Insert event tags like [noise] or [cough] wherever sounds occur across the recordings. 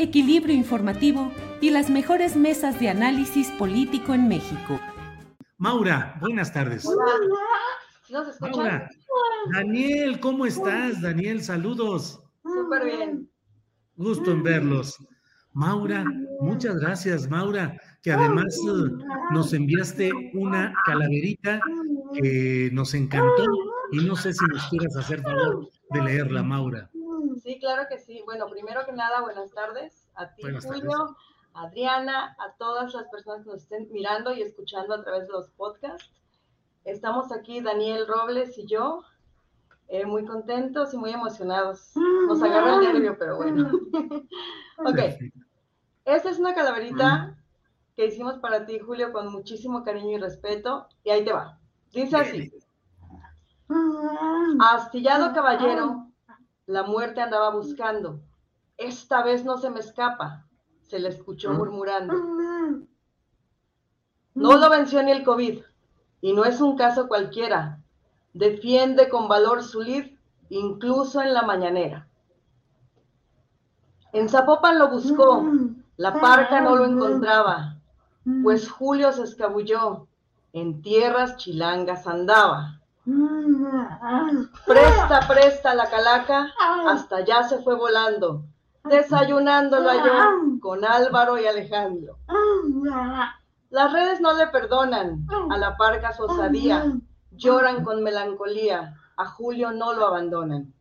equilibrio informativo y las mejores mesas de análisis político en México. Maura, buenas tardes. Maura. Daniel, ¿cómo estás? Daniel, saludos. Súper bien. Gusto en verlos. Maura, muchas gracias, Maura, que además eh, nos enviaste una calaverita que nos encantó y no sé si nos quieras hacer favor de leerla, Maura. Sí, claro que sí. Bueno, primero que nada, buenas tardes a ti, Buenas Julio, a Adriana, a todas las personas que nos estén mirando y escuchando a través de los podcasts. Estamos aquí, Daniel Robles y yo, eh, muy contentos y muy emocionados. Nos agarra el nervio, pero bueno. [laughs] ok, esta es una calaverita que hicimos para ti, Julio, con muchísimo cariño y respeto. Y ahí te va. Dice así. Astillado caballero, la muerte andaba buscando. Esta vez no se me escapa, se le escuchó murmurando. No lo venció ni el COVID, y no es un caso cualquiera. Defiende con valor su lid, incluso en la mañanera. En Zapopan lo buscó, la parca no lo encontraba, pues Julio se escabulló, en tierras chilangas andaba. Presta, presta la calaca, hasta allá se fue volando, desayunando lo halló con Álvaro y Alejandro. Las redes no le perdonan a la parca su osadía, lloran con melancolía, a Julio no lo abandonan.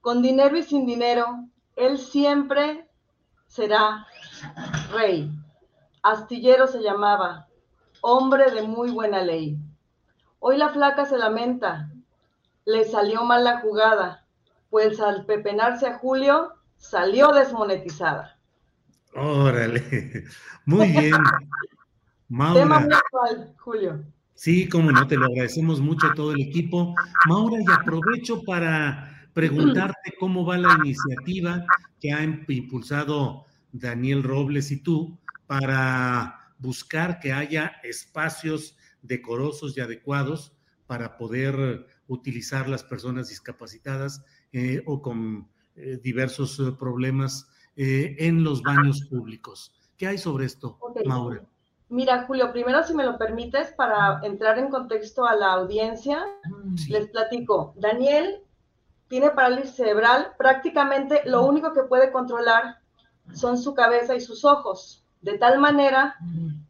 Con dinero y sin dinero, él siempre será rey. Astillero se llamaba, hombre de muy buena ley. Hoy la flaca se lamenta, le salió mal la jugada, pues al pepenarse a Julio salió desmonetizada. Órale, muy bien. Tema Maura, muy actual, Julio. sí, como no, te lo agradecemos mucho a todo el equipo. Maura, y aprovecho para preguntarte [clears throat] cómo va la iniciativa que ha impulsado Daniel Robles y tú para buscar que haya espacios decorosos y adecuados para poder utilizar las personas discapacitadas eh, o con eh, diversos eh, problemas eh, en los baños públicos. ¿Qué hay sobre esto, Ok. Maura? Mira, Julio, primero si me lo permites, para entrar en contexto a la audiencia, Sí. les platico. Daniel tiene parálisis cerebral, prácticamente lo único que puede controlar son su cabeza y sus ojos, de tal manera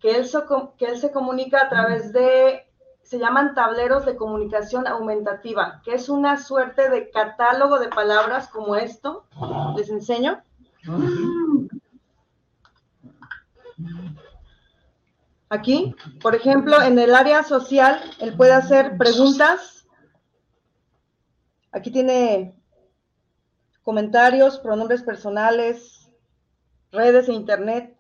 que él, que él se comunica a través de, se llaman tableros de comunicación aumentativa, que es una suerte de catálogo de palabras como esto. ¿Les enseño? Aquí, por ejemplo, en el área social, él puede hacer preguntas. Aquí tiene comentarios, pronombres personales, redes e internet.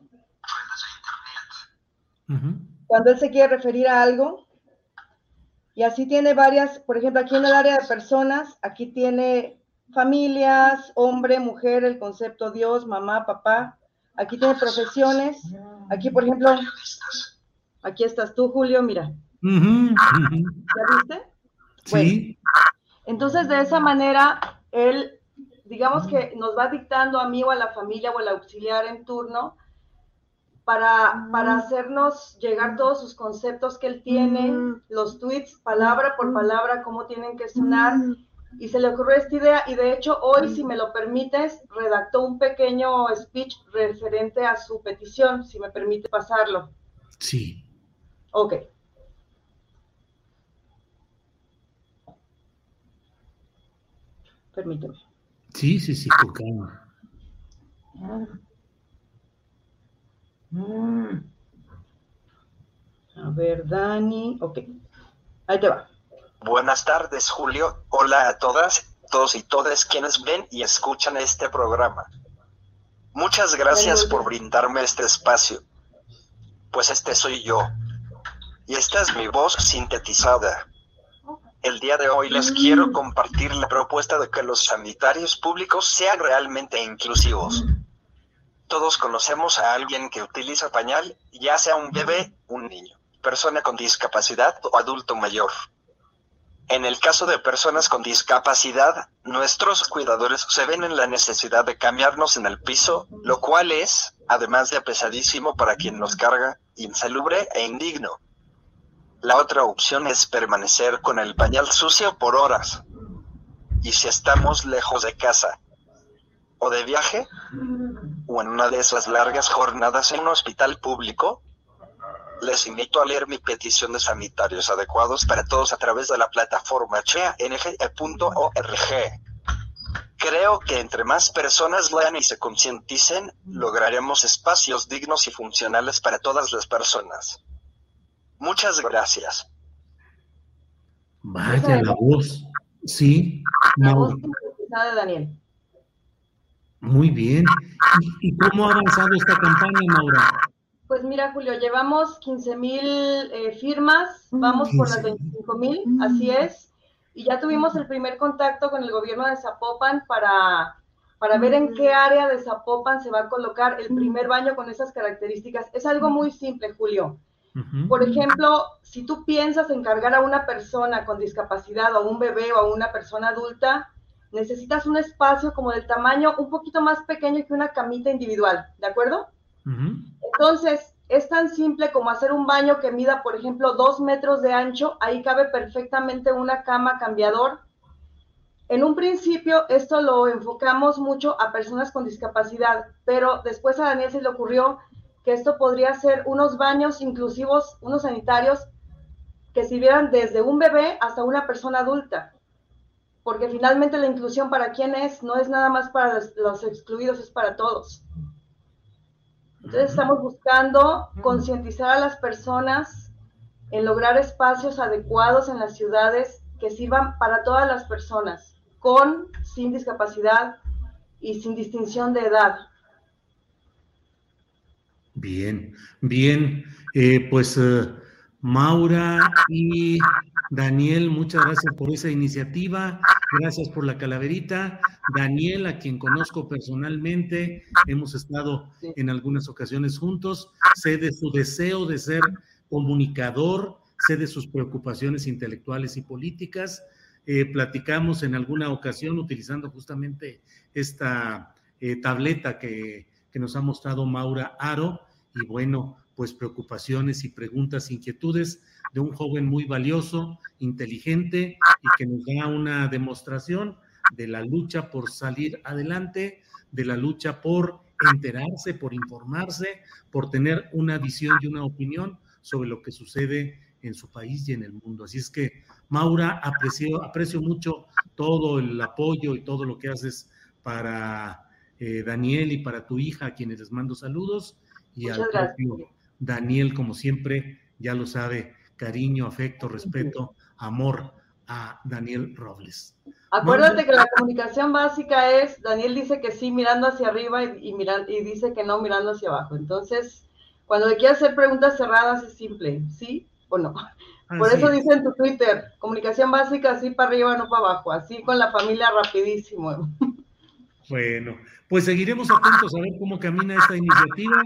Cuando él se quiere referir a algo. Y así tiene varias, por ejemplo, aquí en el área de personas, aquí tiene familias, hombre, mujer, el concepto Dios, mamá, papá. Aquí tiene profesiones. Aquí, por ejemplo, aquí estás tú, Julio, mira. Ujú. ¿Ya viste? Bueno, Sí, Entonces, de esa manera, él digamos que nos va dictando a mí o a la familia o al auxiliar en turno para, para hacernos llegar todos sus conceptos que él tiene, los tweets, palabra por palabra, cómo tienen que sonar. Y se le ocurrió esta idea y de hecho hoy, si me lo permites, redactó un pequeño speech referente a su petición, si me permite pasarlo. Sí. Ok. Permíteme. Sí, sí, sí, con calma. A ver, Dani. Ok. Ahí te va. Buenas tardes, Julio. Hola a todas, todos y todas quienes ven y escuchan este programa. Muchas gracias por brindarme este espacio. Pues este soy yo. Y esta es mi voz sintetizada. El día de hoy les quiero compartir la propuesta de que los sanitarios públicos sean realmente inclusivos. Todos conocemos a alguien que utiliza pañal, ya sea un bebé, un niño, persona con discapacidad o adulto mayor. En el caso de personas con discapacidad, nuestros cuidadores se ven en la necesidad de cambiarnos en el piso, lo cual es, además de pesadísimo para quien nos carga, insalubre e indigno. La otra opción es permanecer con el pañal sucio por horas. Y si estamos lejos de casa o de viaje, o en una de esas largas jornadas en un hospital público, les invito a leer mi petición de sanitarios adecuados para todos a través de la plataforma cheang.org. Creo que entre más personas lean y se concienticen, lograremos espacios dignos y funcionales para todas las personas. Muchas gracias. Vaya la voz. Sí. La voz de Daniel. Muy bien. ¿Y cómo ha avanzado esta campaña, Maura? Pues mira, Julio, llevamos 15 mil eh, firmas, vamos por las 25 mil, así es. Y ya tuvimos el primer contacto con el gobierno de Zapopan para, para ver en qué área de Zapopan se va a colocar el primer baño con esas características. Es algo muy simple, Julio. Por ejemplo, si tú piensas encargar a una persona con discapacidad o un bebé o a una persona adulta, necesitas un espacio como del tamaño un poquito más pequeño que una camita individual, ¿de acuerdo? Entonces, es tan simple como hacer un baño que mida, por ejemplo, dos metros de ancho, ahí cabe perfectamente una cama cambiador. En un principio, esto lo enfocamos mucho a personas con discapacidad, pero después a Daniel se le ocurrió que esto podría ser unos baños inclusivos, unos sanitarios que sirvieran desde un bebé hasta una persona adulta. Porque finalmente la inclusión para quién es, no es nada más para los, excluidos, es para todos. Entonces estamos buscando concientizar a las personas en lograr espacios adecuados en las ciudades que sirvan para todas las personas, con, sin discapacidad y sin distinción de edad. Bien, bien. Eh, pues eh, Maura y Daniel, muchas gracias por esa iniciativa. Gracias por la calaverita. Daniel, a quien conozco personalmente, hemos estado en algunas ocasiones juntos. Sé de su deseo de ser comunicador, sé de sus preocupaciones intelectuales y políticas. Eh, platicamos en alguna ocasión utilizando justamente esta tableta que que nos ha mostrado Maura Aro y bueno, pues preocupaciones y preguntas, inquietudes de un joven muy valioso, inteligente y que nos da una demostración de la lucha por salir adelante, de la lucha por enterarse, por informarse, por tener una visión y una opinión sobre lo que sucede en su país y en el mundo. Así es que, Maura, aprecio, aprecio mucho todo el apoyo y todo lo que haces para eh, Daniel y para tu hija, a quienes les mando saludos, y al propio Daniel, como siempre, ya lo sabe, cariño, afecto, respeto, amor a Daniel Robles. Acuérdate que la comunicación básica es, Daniel dice que sí mirando hacia arriba y, y dice que no mirando hacia abajo. Entonces, cuando le quieras hacer preguntas cerradas es simple, ¿sí o no? Por eso dice en tu Twitter, comunicación básica así para arriba, no para abajo, así con la familia rapidísimo. Bueno, pues seguiremos atentos a ver cómo camina esta iniciativa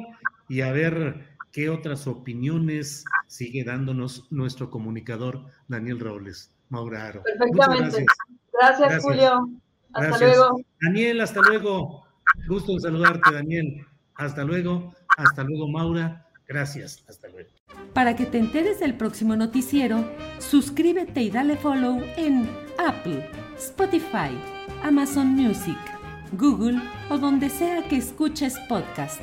y a ver qué otras opiniones sigue dándonos nuestro comunicador Daniel Robles, Mauraro. Perfectamente. Gracias. gracias, Julio. Hasta luego. Daniel, hasta luego. Gusto en saludarte, Daniel. Hasta luego. Hasta luego, Maura. Gracias. Hasta luego. Para que te enteres del próximo noticiero, suscríbete y dale follow en Apple, Spotify, Amazon Music, Google o donde sea que escuches podcast.